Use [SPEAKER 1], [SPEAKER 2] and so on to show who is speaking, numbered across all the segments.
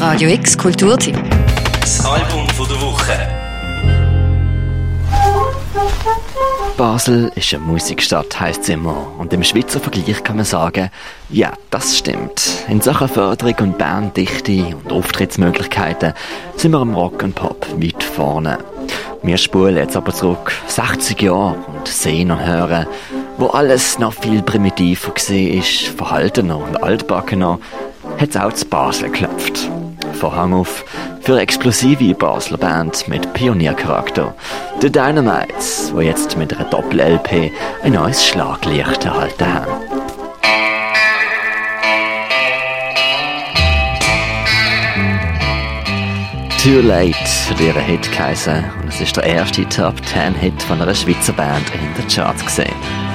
[SPEAKER 1] Radio X Kulturteam.
[SPEAKER 2] Das Album von der Woche.
[SPEAKER 3] Basel ist eine Musikstadt, heisst es immer. Und im Schweizer Vergleich kann man sagen, ja, das stimmt. In Sachen Förderung und Banddichte und Auftrittsmöglichkeiten sind wir im Rock und Pop weit vorne. Wir spulen jetzt aber zurück 60 Jahre und sehen und hören, wo alles noch viel primitiver gesehen ist, verhaltener und altbackener, hat es auch zu Basel geklopft. Vorhang auf für eine explosive Basler Band mit Pioniercharakter. The Dynamites, die jetzt mit einer Doppel-LP ein neues Schlaglicht erhalten haben. Too Late hat ihren Hit geheißen und es ist der erste Top 10 Hit von einer Schweizer Band in den Charts gesehen.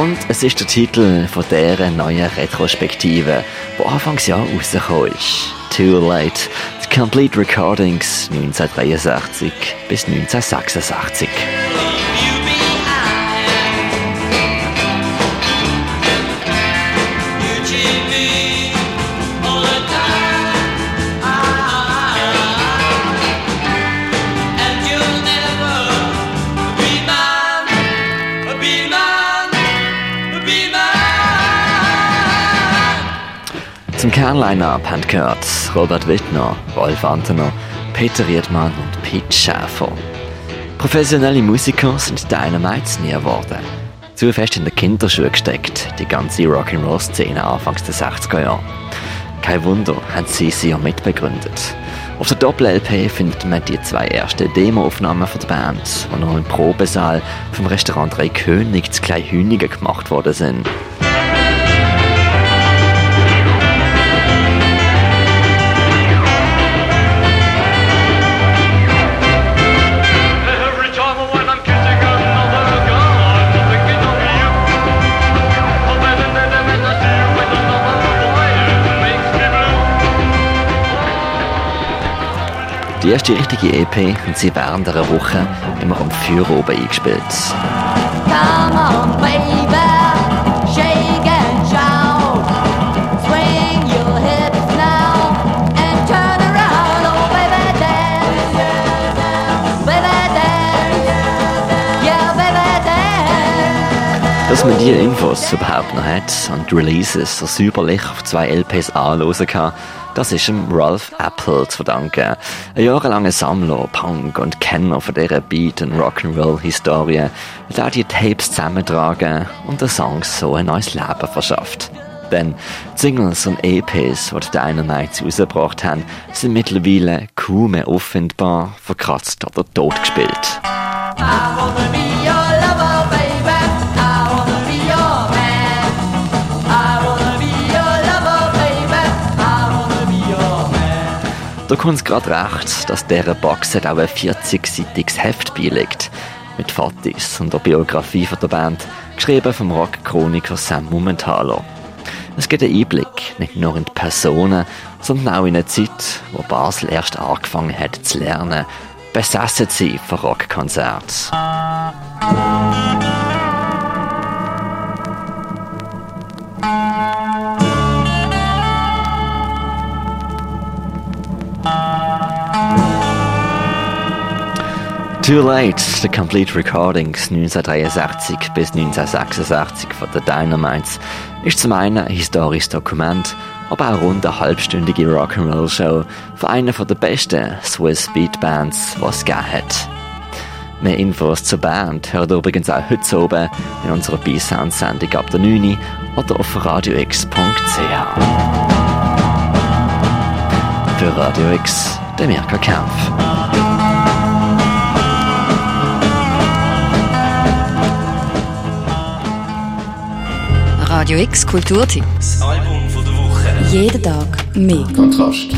[SPEAKER 3] Und es ist der Titel von dieser neuen Retrospektive, die Anfangsjahr rausgekommen ist. Too Late, The Complete Recordings 1963 bis 1966. Zum Kernline-Up haben gehört Robert Wittner, Rolf Antener, Peter Riedmann und Pete Schäfer. Professionelle Musiker sind Dynamites nie geworden. Zu fest in den Kinderschuhe gesteckt, die ganze Rock'n'Roll-Szene anfangs der 60er Jahre. Kein Wunder, haben sie sie ja mitbegründet. Auf der Doppel-LP findet man die zwei ersten Demo-Aufnahmen von der Band, die noch im Probesaal vom Restaurant Drei König zu Kleinhünigen gemacht worden sind. Die erste richtige EP haben sie während einer Woche immer am Feuer oben eingespielt.
[SPEAKER 4] Come on, baby, shake and shout. Swing your hips now and turn around. Oh, baby, dance. Baby, dance. Yeah, baby, dance.
[SPEAKER 3] Dass man diese Infos überhaupt noch hat und die Releases so säuberlich auf zwei LPs anhören kann, das ist dem Ralph Apple zu verdanken. Ein jahrelanger Sammler, Punk und Kenner von dieser Beat- und Rock'n'Roll-Historie, der auch die Tapes zusammentragen und den Songs so ein neues Leben verschafft. Denn Singles und EPs, die die Dynamites rausgebracht haben, sind mittlerweile kaum mehr auffindbar, verkratzt oder totgespielt.
[SPEAKER 4] I
[SPEAKER 3] Da kommt gerade recht, dass dieser Box auch ein 40-seitiges Heft beiliegt. Mit Fotos und der Biografie von der Band, geschrieben vom Rock-Chroniker Sam Mumenthaler. Es gibt einen Einblick nicht nur in die Personen, sondern auch in eine Zeit, wo Basel erst angefangen hat zu lernen, besessen sein von Rockkonzerten. Too Late, The Complete Recordings 1963 bis 1966 von The Dynamites ist zum einen ein historisches Dokument, aber auch rund eine halbstündige Rock'n'Roll-Show von einer der besten Swiss Beat Bands, was es gegeben hat. Mehr Infos zur Band hört ihr übrigens auch heute oben in unserer B-Sound-Sendung ab der 9 oder auf radiox.ch. Für Radio X, der Mirka Kempf.
[SPEAKER 1] Radio X Kulturteam.
[SPEAKER 2] Das Album von der Woche.
[SPEAKER 1] Jeden Tag mehr.
[SPEAKER 5] Kontrast.